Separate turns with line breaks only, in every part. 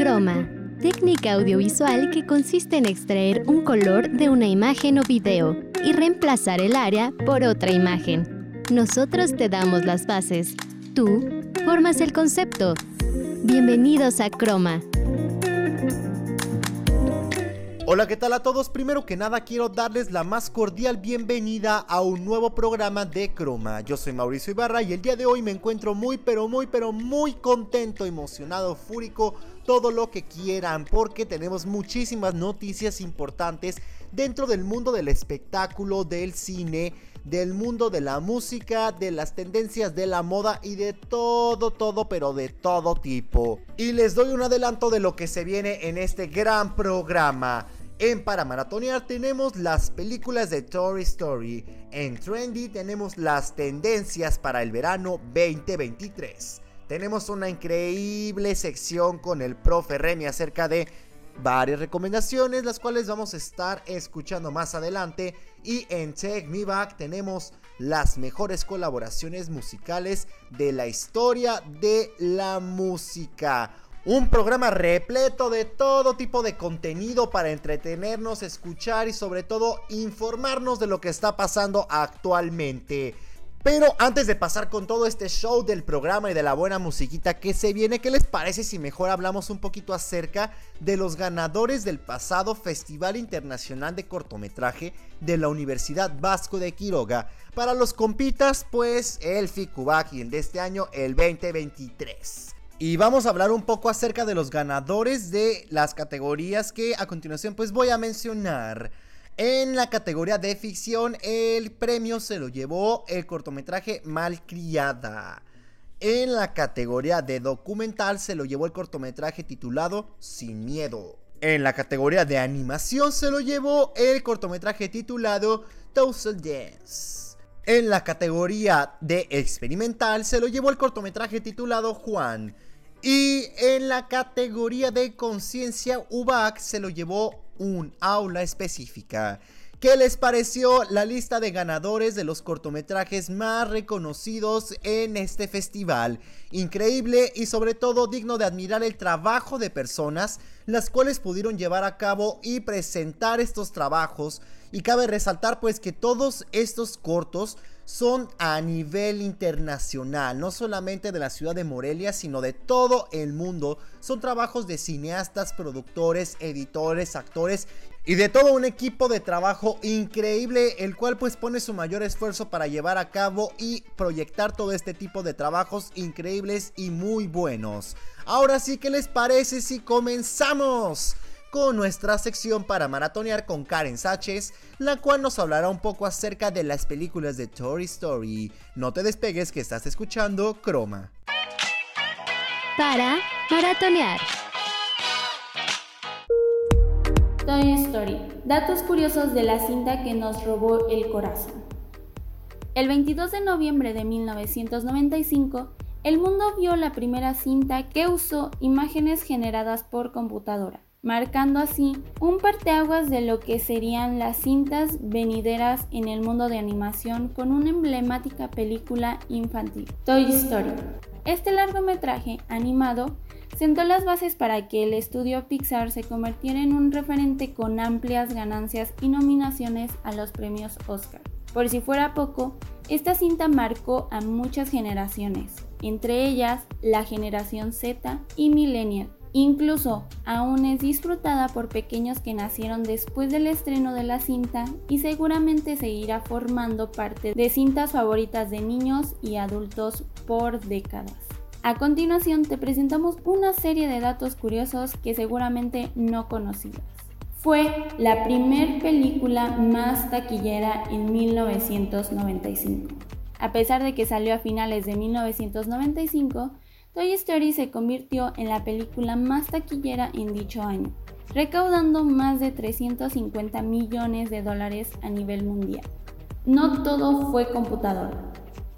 Croma, técnica audiovisual que consiste en extraer un color de una imagen o video y reemplazar el área por otra imagen. Nosotros te damos las bases. Tú formas el concepto. Bienvenidos a Croma.
Hola, ¿qué tal a todos? Primero que nada quiero darles la más cordial bienvenida a un nuevo programa de Croma. Yo soy Mauricio Ibarra y el día de hoy me encuentro muy pero muy pero muy contento, emocionado, fúrico, todo lo que quieran porque tenemos muchísimas noticias importantes dentro del mundo del espectáculo, del cine, del mundo de la música, de las tendencias de la moda y de todo, todo, pero de todo tipo. Y les doy un adelanto de lo que se viene en este gran programa. En Para Maratonear tenemos las películas de Toy Story. En Trendy tenemos las tendencias para el verano 2023. Tenemos una increíble sección con el profe Remy acerca de varias recomendaciones, las cuales vamos a estar escuchando más adelante. Y en Take Me Back tenemos las mejores colaboraciones musicales de la historia de la música. Un programa repleto de todo tipo de contenido para entretenernos, escuchar y sobre todo informarnos de lo que está pasando actualmente. Pero antes de pasar con todo este show del programa y de la buena musiquita que se viene, ¿qué les parece si mejor hablamos un poquito acerca de los ganadores del pasado Festival Internacional de Cortometraje de la Universidad Vasco de Quiroga? Para los compitas, pues el FICUBAC el de este año, el 2023. Y vamos a hablar un poco acerca de los ganadores de las categorías que a continuación pues voy a mencionar. En la categoría de ficción el premio se lo llevó el cortometraje Malcriada. En la categoría de documental se lo llevó el cortometraje titulado Sin Miedo. En la categoría de animación se lo llevó el cortometraje titulado Thousand Dance. En la categoría de experimental se lo llevó el cortometraje titulado Juan. Y en la categoría de conciencia, UBAC se lo llevó un aula específica. ¿Qué les pareció la lista de ganadores de los cortometrajes más reconocidos en este festival? Increíble y sobre todo digno de admirar el trabajo de personas las cuales pudieron llevar a cabo y presentar estos trabajos. Y cabe resaltar pues que todos estos cortos son a nivel internacional, no solamente de la ciudad de Morelia, sino de todo el mundo. Son trabajos de cineastas, productores, editores, actores y de todo un equipo de trabajo increíble, el cual pues pone su mayor esfuerzo para llevar a cabo y proyectar todo este tipo de trabajos increíbles y muy buenos. Ahora sí, ¿qué les parece si comenzamos? Con nuestra sección para maratonear con Karen Sáchez, la cual nos hablará un poco acerca de las películas de Toy Story. No te despegues que estás escuchando Croma.
Para maratonear.
Toy Story. Datos curiosos de la cinta que nos robó el corazón. El 22 de noviembre de 1995, el mundo vio la primera cinta que usó imágenes generadas por computadora marcando así un parteaguas de lo que serían las cintas venideras en el mundo de animación con una emblemática película infantil, Toy Story. Este largometraje animado sentó las bases para que el estudio Pixar se convirtiera en un referente con amplias ganancias y nominaciones a los premios Oscar. Por si fuera poco, esta cinta marcó a muchas generaciones, entre ellas la generación Z y Millennial, Incluso aún es disfrutada por pequeños que nacieron después del estreno de la cinta y seguramente seguirá formando parte de cintas favoritas de niños y adultos por décadas. A continuación te presentamos una serie de datos curiosos que seguramente no conocías. Fue la primer película más taquillera en 1995. A pesar de que salió a finales de 1995, Toy Story se convirtió en la película más taquillera en dicho año, recaudando más de 350 millones de dólares a nivel mundial. No todo fue computadora.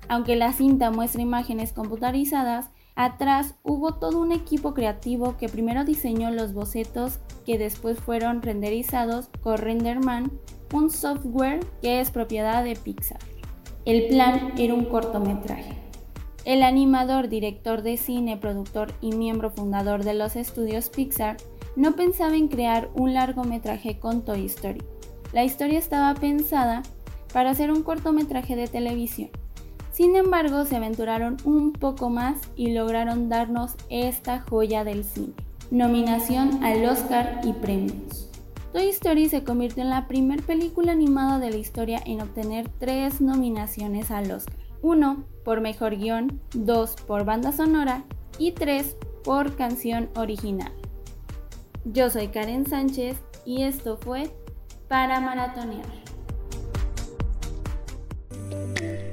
Aunque la cinta muestra imágenes computarizadas, atrás hubo todo un equipo creativo que primero diseñó los bocetos que después fueron renderizados con Renderman, un software que es propiedad de Pixar. El plan era un cortometraje El animador, director de cine, productor y miembro fundador de los estudios Pixar no pensaba en crear un largometraje con Toy Story. La historia estaba pensada para hacer un cortometraje de televisión. Sin embargo, se aventuraron un poco más y lograron darnos esta joya del cine. Nominación al Oscar y premios. Toy Story se convirtió en la primera película animada de la historia en obtener tres nominaciones al Oscar. Uno por mejor guion, dos por banda sonora y tres por canción original. Yo soy Karen Sánchez y esto fue Para Maratonear.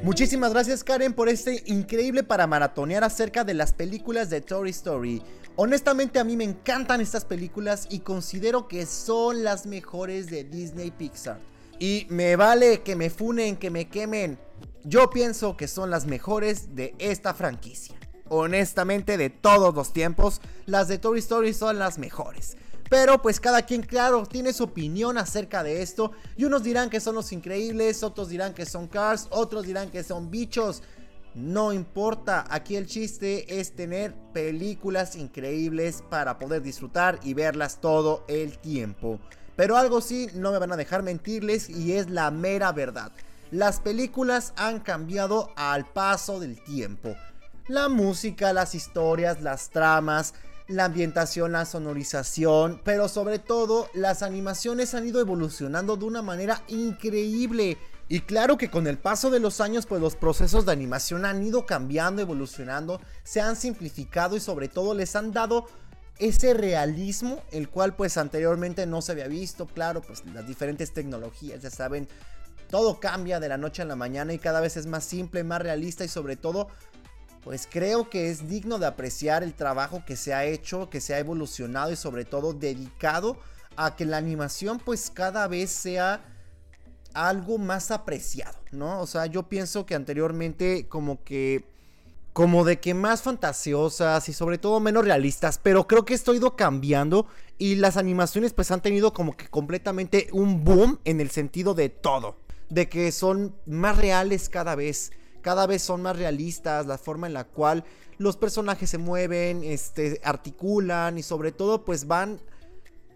Muchísimas gracias Karen por este increíble para maratonear acerca de las películas de Toy Story. Honestamente a mí me encantan estas películas y considero que son las mejores de Disney Pixar. Y me vale que me funen, que me quemen. Yo pienso que son las mejores de esta franquicia. Honestamente de todos los tiempos, las de Toy Story son las mejores. Pero pues cada quien, claro, tiene su opinión acerca de esto. Y unos dirán que son los increíbles, otros dirán que son cars, otros dirán que son bichos. No importa, aquí el chiste es tener películas increíbles para poder disfrutar y verlas todo el tiempo. Pero algo sí, no me van a dejar mentirles y es la mera verdad. Las películas han cambiado al paso del tiempo. La música, las historias, las tramas, la ambientación, la sonorización, pero sobre todo las animaciones han ido evolucionando de una manera increíble. Y claro que con el paso de los años, pues los procesos de animación han ido cambiando, evolucionando, se han simplificado y sobre todo les han dado ese realismo, el cual pues anteriormente no se había visto. Claro, pues las diferentes tecnologías, ya saben, todo cambia de la noche a la mañana y cada vez es más simple, más realista y sobre todo pues creo que es digno de apreciar el trabajo que se ha hecho, que se ha evolucionado y sobre todo dedicado a que la animación pues cada vez sea algo más apreciado, ¿no? O sea, yo pienso que anteriormente como que como de que más fantasiosas y sobre todo menos realistas, pero creo que esto ha ido cambiando y las animaciones pues han tenido como que completamente un boom en el sentido de todo, de que son más reales cada vez, cada vez son más realistas, la forma en la cual los personajes se mueven, este, articulan y sobre todo pues van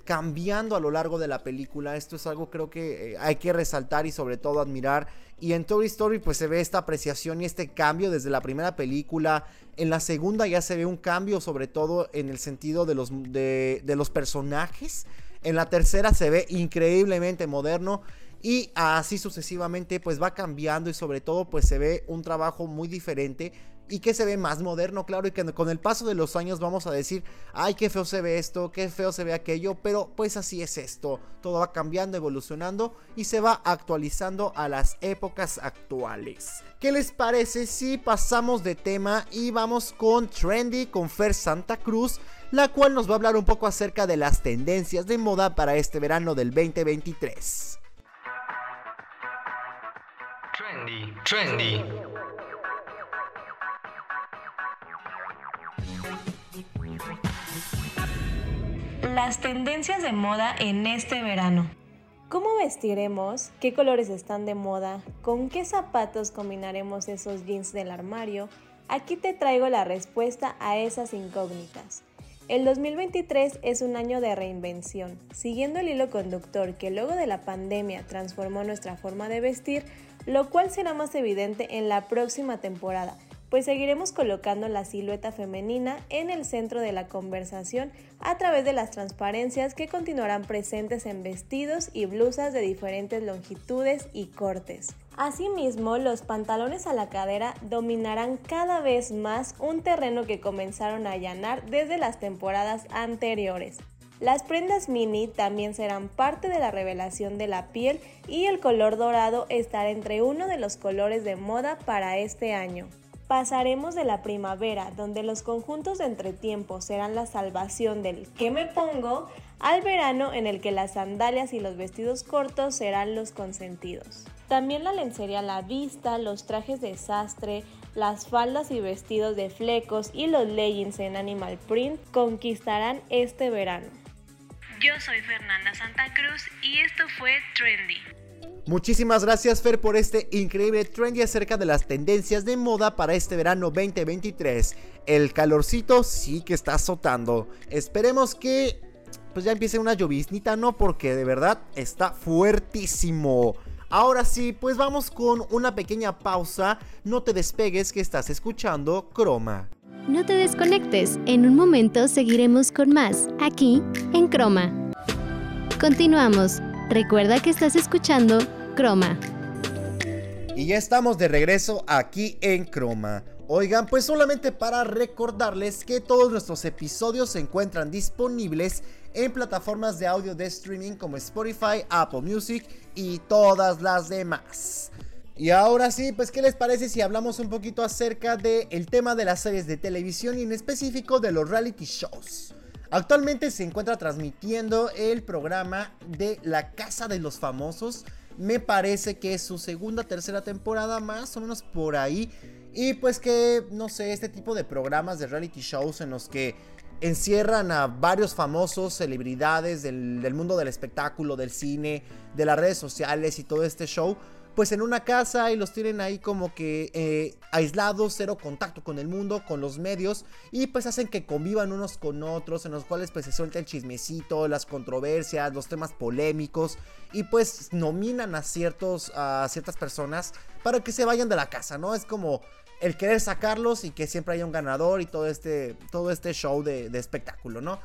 cambiando a lo largo de la película. Esto es algo creo que eh, hay que resaltar y sobre todo admirar. Y en Toy Story pues se ve esta apreciación y este cambio desde la primera película. En la segunda ya se ve un cambio sobre todo en el sentido de los, de, de los personajes. En la tercera se ve increíblemente moderno y así sucesivamente pues va cambiando y sobre todo pues se ve un trabajo muy diferente y que se ve más moderno, claro, y que con el paso de los años vamos a decir, ay, qué feo se ve esto, qué feo se ve aquello, pero pues así es esto, todo va cambiando, evolucionando y se va actualizando a las épocas actuales. ¿Qué les parece si pasamos de tema y vamos con Trendy, con Fer Santa Cruz? la cual nos va a hablar un poco acerca de las tendencias de moda para este verano del 2023. Trendy, trendy.
Las tendencias de moda en este verano. ¿Cómo vestiremos? ¿Qué colores están de moda? ¿Con qué zapatos combinaremos esos jeans del armario? Aquí te traigo la respuesta a esas incógnitas. El 2023 es un año de reinvención. Siguiendo el hilo conductor que luego de la pandemia transformó nuestra forma de vestir, lo cual será más evidente en la próxima temporada, pues seguiremos colocando la silueta femenina en el centro de la conversación a través de las transparencias que continuarán presentes en vestidos y blusas de diferentes longitudes y cortes. Asimismo, los pantalones a la cadera dominarán cada vez más un terreno que comenzaron a allanar desde las temporadas anteriores. Las prendas mini también serán parte de la revelación de la piel y el color dorado estará entre uno de los colores de moda para este año. Pasaremos de la primavera, donde los conjuntos de entretiempo serán la salvación del ¿qué me pongo? al verano en el que las sandalias y los vestidos cortos serán los consentidos. También la lencería a la vista, los trajes de sastre, las faldas y vestidos de flecos y los leggings en animal print conquistarán este verano.
Yo soy Fernanda Santa Cruz y esto fue Trendy.
Muchísimas gracias Fer por este increíble trendy acerca de las tendencias de moda para este verano 2023. El calorcito sí que está azotando. Esperemos que pues ya empiece una lloviznita, no porque de verdad está fuertísimo. Ahora sí, pues vamos con una pequeña pausa. No te despegues que estás escuchando Croma.
No te desconectes, en un momento seguiremos con más, aquí en Croma. Continuamos. Recuerda que estás escuchando Croma.
Y ya estamos de regreso aquí en Croma. Oigan, pues solamente para recordarles que todos nuestros episodios se encuentran disponibles en plataformas de audio de streaming como Spotify, Apple Music y todas las demás. Y ahora sí, pues ¿qué les parece si hablamos un poquito acerca del tema de las series de televisión y en específico de los reality shows? Actualmente se encuentra transmitiendo el programa de La Casa de los Famosos. Me parece que es su segunda, tercera temporada, más o menos por ahí. Y pues que, no sé, este tipo de programas de reality shows en los que encierran a varios famosos celebridades del, del, mundo del espectáculo, del cine, de las redes sociales y todo este show pues en una casa y los tienen ahí como que eh, aislados, cero contacto con el mundo, con los medios y pues hacen que convivan unos con otros, en los cuales pues se suelta el chismecito, las controversias, los temas polémicos y pues nominan a ciertos a ciertas personas para que se vayan de la casa, ¿no? Es como el querer sacarlos y que siempre haya un ganador y todo este todo este show de, de espectáculo, ¿no?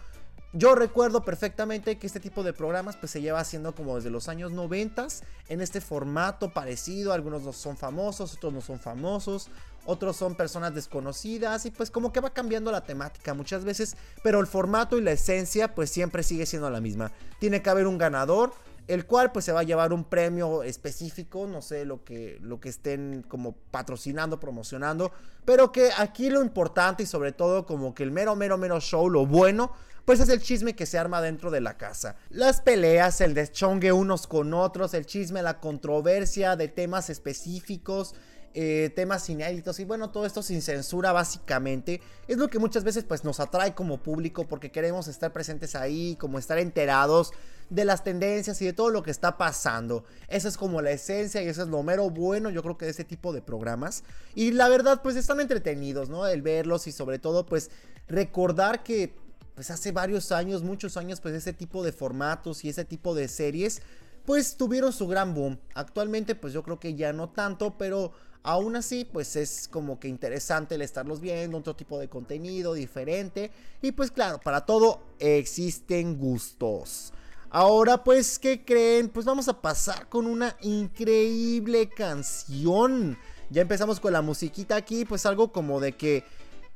Yo recuerdo perfectamente que este tipo de programas pues se lleva haciendo como desde los años 90 en este formato parecido, algunos no son famosos, otros no son famosos, otros son personas desconocidas y pues como que va cambiando la temática muchas veces, pero el formato y la esencia pues siempre sigue siendo la misma. Tiene que haber un ganador, el cual pues se va a llevar un premio específico, no sé lo que, lo que estén como patrocinando, promocionando, pero que aquí lo importante y sobre todo como que el mero, mero, mero show, lo bueno, pues es el chisme que se arma dentro de la casa. Las peleas, el deschongue unos con otros, el chisme, la controversia de temas específicos. Eh, temas inéditos y bueno, todo esto sin censura básicamente es lo que muchas veces pues nos atrae como público porque queremos estar presentes ahí, como estar enterados de las tendencias y de todo lo que está pasando. Esa es como la esencia y eso es lo mero bueno yo creo que de ese tipo de programas. Y la verdad pues están entretenidos, ¿no? El verlos y sobre todo pues recordar que pues hace varios años, muchos años, pues ese tipo de formatos y ese tipo de series, pues tuvieron su gran boom. Actualmente, pues yo creo que ya no tanto, pero aún así, pues es como que interesante el estarlos viendo, otro tipo de contenido diferente. Y pues claro, para todo existen gustos. Ahora, pues, ¿qué creen? Pues vamos a pasar con una increíble canción. Ya empezamos con la musiquita aquí, pues algo como de que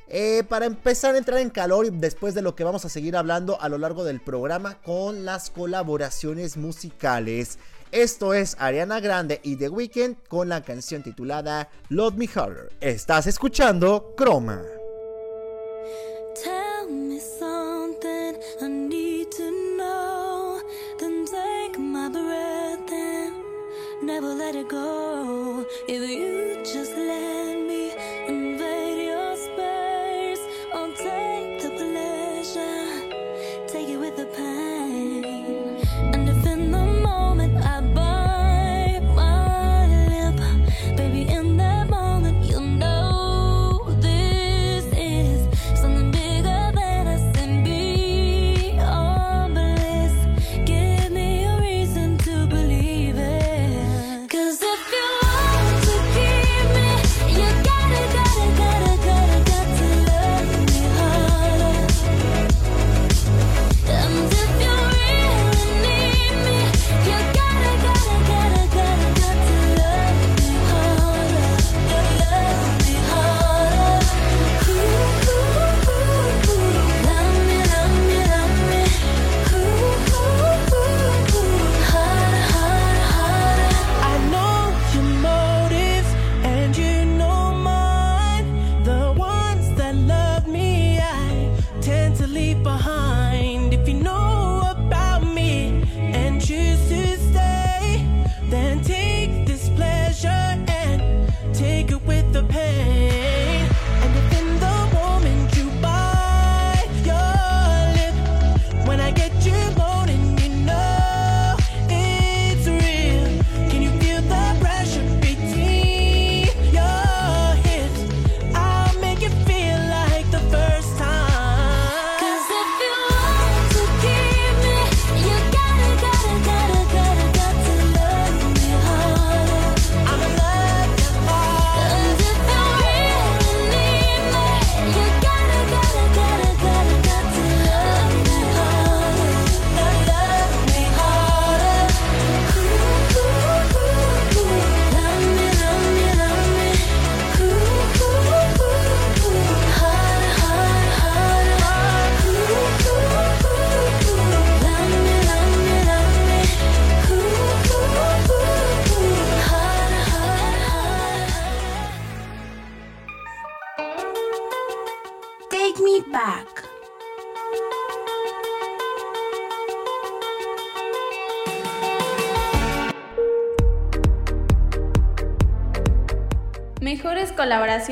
eh, para empezar a entrar en calor y después de lo que vamos a seguir hablando a lo largo del programa con las colaboraciones musicales. Esto es Ariana Grande y The Weeknd con la canción titulada Love Me Harder. Estás escuchando Chroma. My never let it go.
leave behind.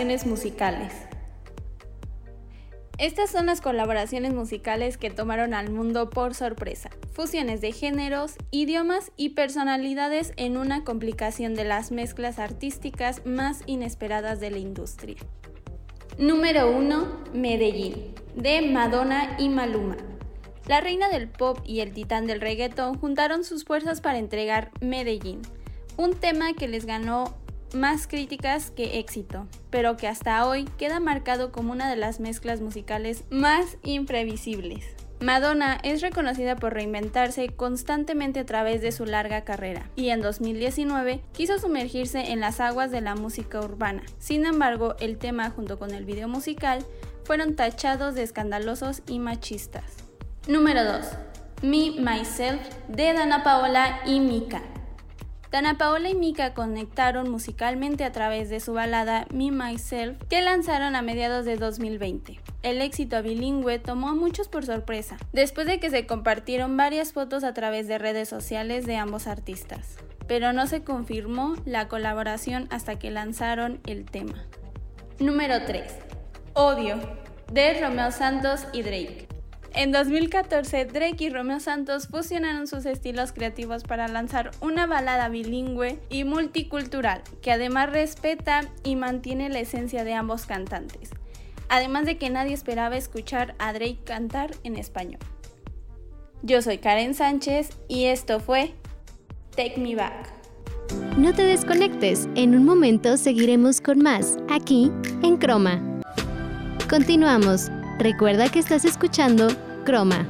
Musicales. Estas son las colaboraciones musicales que tomaron al mundo por sorpresa. Fusiones de géneros, idiomas y personalidades en una complicación de las mezclas artísticas más inesperadas de la industria. Número 1. Medellín, de Madonna y Maluma. La reina del pop y el titán del reggaeton juntaron sus fuerzas para entregar Medellín, un tema que les ganó más críticas que éxito, pero que hasta hoy queda marcado como una de las mezclas musicales más imprevisibles. Madonna es reconocida por reinventarse constantemente a través de su larga carrera y en 2019 quiso sumergirse en las aguas de la música urbana. Sin embargo, el tema junto con el video musical fueron tachados de escandalosos y machistas. Número 2. Me, Myself de Dana Paola y Mika. Dana Paola y Mika conectaron musicalmente a través de su balada Me Myself que lanzaron a mediados de 2020. El éxito bilingüe tomó a muchos por sorpresa, después de que se compartieron varias fotos a través de redes sociales de ambos artistas, pero no se confirmó la colaboración hasta que lanzaron el tema. Número 3. Odio, de Romeo Santos y Drake. En 2014, Drake y Romeo Santos fusionaron sus estilos creativos para lanzar una balada bilingüe y multicultural que además respeta y mantiene la esencia de ambos cantantes, además de que nadie esperaba escuchar a Drake cantar en español. Yo soy Karen Sánchez y esto fue Take Me Back.
No te desconectes, en un momento seguiremos con más, aquí en Croma. Continuamos. Recuerda que estás escuchando Croma.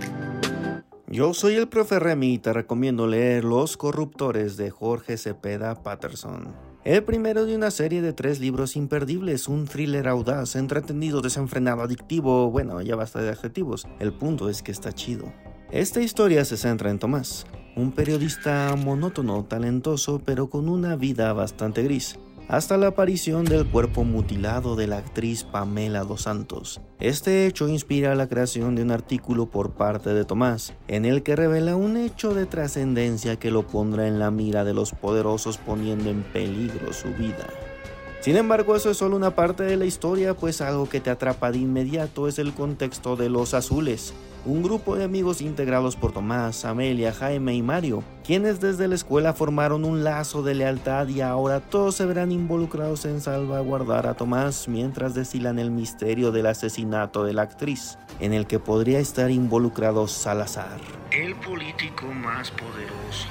Yo soy el profe Remy y te recomiendo leer Los Corruptores de Jorge Cepeda Patterson. El primero de una serie de tres libros imperdibles, un thriller audaz, entretenido, desenfrenado, adictivo, bueno, ya basta de adjetivos, el punto es que está chido. Esta historia se centra en Tomás, un periodista monótono, talentoso, pero con una vida bastante gris hasta la aparición del cuerpo mutilado de la actriz Pamela Dos Santos. Este hecho inspira la creación de un artículo por parte de Tomás, en el que revela un hecho de trascendencia que lo pondrá en la mira de los poderosos poniendo en peligro su vida. Sin embargo, eso es solo una parte de la historia, pues algo que te atrapa de inmediato es el contexto de los azules, un grupo de amigos integrados por Tomás, Amelia, Jaime y Mario, quienes desde la escuela formaron un lazo de lealtad y ahora todos se verán involucrados en salvaguardar a Tomás mientras deshilan el misterio del asesinato de la actriz, en el que podría estar involucrado Salazar, el político más poderoso.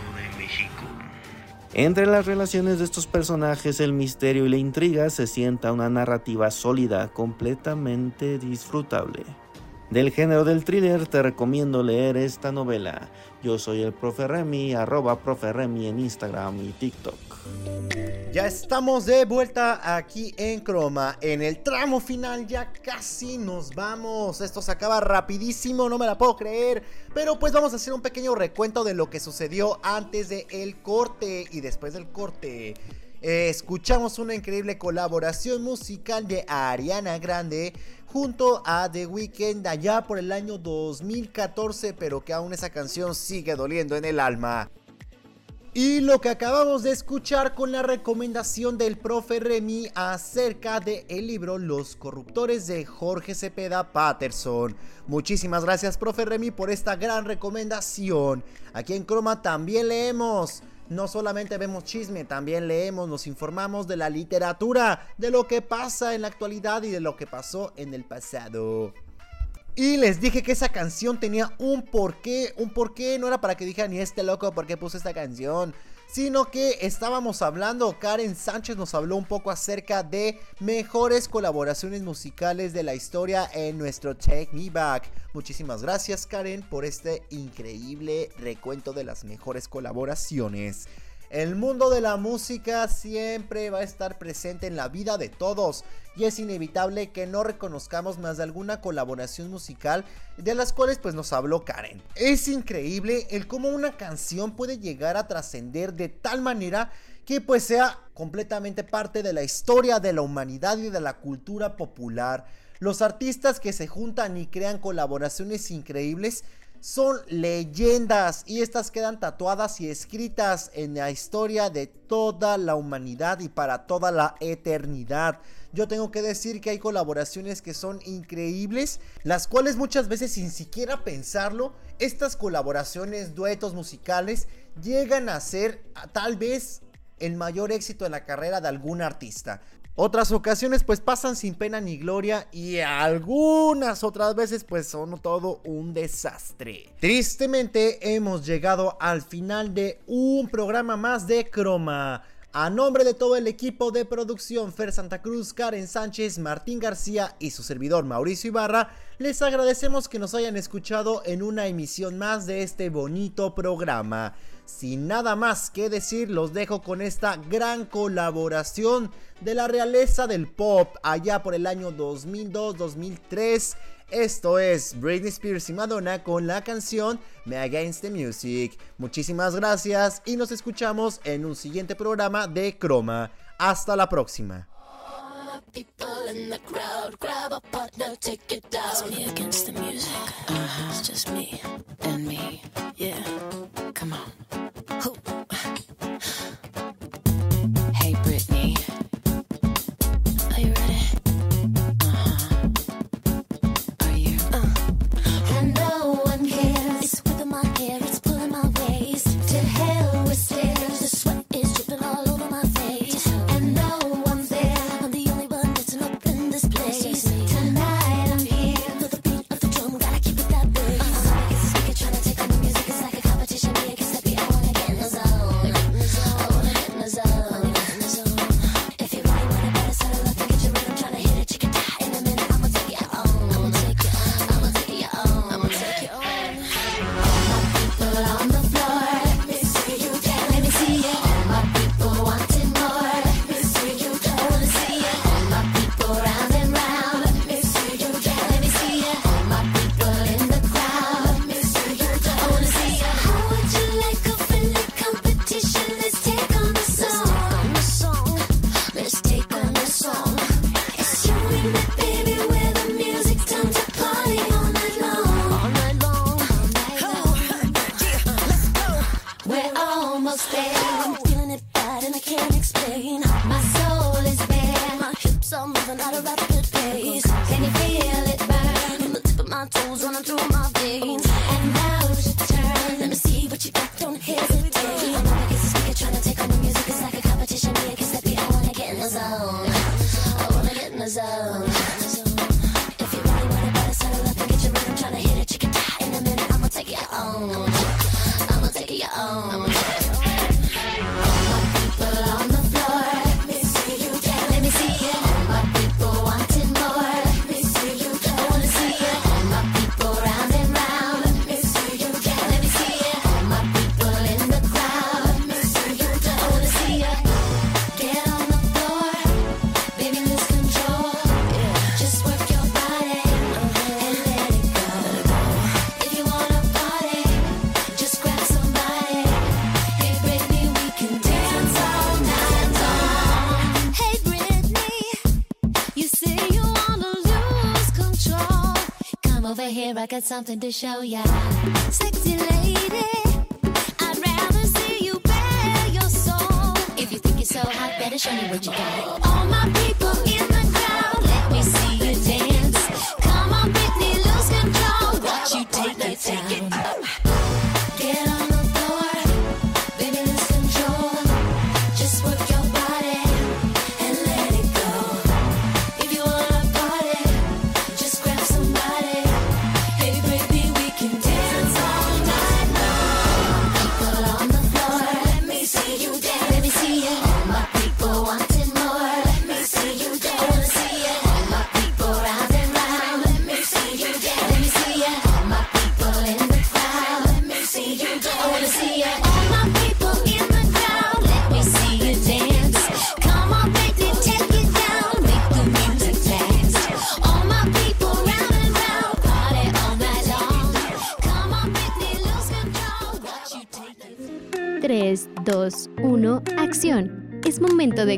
Entre las relaciones de estos personajes, el misterio y la intriga se sienta una narrativa sólida, completamente disfrutable. Del género del thriller te recomiendo leer esta novela. Yo soy el profe Remy, arroba profe Remy en Instagram y TikTok.
Ya estamos de vuelta aquí en Croma. En el tramo final ya casi nos vamos. Esto se acaba rapidísimo, no me la puedo creer. Pero pues vamos a hacer un pequeño recuento de lo que sucedió antes del el corte y después del corte. Eh, escuchamos una increíble colaboración musical de Ariana Grande junto a The Weeknd allá por el año 2014, pero que aún esa canción sigue doliendo en el alma. Y lo que acabamos de escuchar con la recomendación del profe Remy acerca del el libro Los corruptores de Jorge Cepeda Patterson. Muchísimas gracias profe Remy por esta gran recomendación. Aquí en Croma también leemos no solamente vemos chisme, también leemos, nos informamos de la literatura, de lo que pasa en la actualidad y de lo que pasó en el pasado. Y les dije que esa canción tenía un porqué, un porqué, no era para que dijeran, ni este loco, ¿por qué puso esta canción? Sino que estábamos hablando, Karen Sánchez nos habló un poco acerca de mejores colaboraciones musicales de la historia en nuestro Take Me Back. Muchísimas gracias Karen por este increíble recuento de las mejores colaboraciones. El mundo de la música siempre va a estar presente en la vida de todos y es inevitable que no reconozcamos más de alguna colaboración musical de las cuales pues nos habló Karen. Es increíble el cómo una canción puede llegar a trascender de tal manera que pues sea completamente parte de la historia de la humanidad y de la cultura popular. Los artistas que se juntan y crean colaboraciones increíbles son leyendas y estas quedan tatuadas y escritas en la historia de toda la humanidad y para toda la eternidad. Yo tengo que decir que hay colaboraciones que son increíbles, las cuales muchas veces sin siquiera pensarlo, estas colaboraciones, duetos musicales, llegan a ser tal vez el mayor éxito en la carrera de algún artista. Otras ocasiones pues pasan sin pena ni gloria y algunas otras veces pues son todo un desastre. Tristemente hemos llegado al final de un programa más de Croma. A nombre de todo el equipo de producción, Fer Santa Cruz, Karen Sánchez, Martín García y su servidor Mauricio Ibarra, les agradecemos que nos hayan escuchado en una emisión más de este bonito programa. Sin nada más que decir, los dejo con esta gran colaboración de la realeza del pop allá por el año 2002-2003. Esto es Britney Spears y Madonna con la canción Me Against the Music. Muchísimas gracias y nos escuchamos en un siguiente programa de Croma. Hasta la próxima.
people in the crowd. Grab a partner, take it down. It's me against the music.
Uh-huh. It's just me and me. Yeah, come on. Hoop.
almost there. I'm
feeling it bad and
I
can't explain.
My soul is bare. My
hips are moving at a rapid pace. Can
you feel it burn?
From the tip of my toes running through my veins.
And now got something to show ya. Sexy lady, I'd rather see you bare your soul. If you think you're so hot, better show me what you got. All my people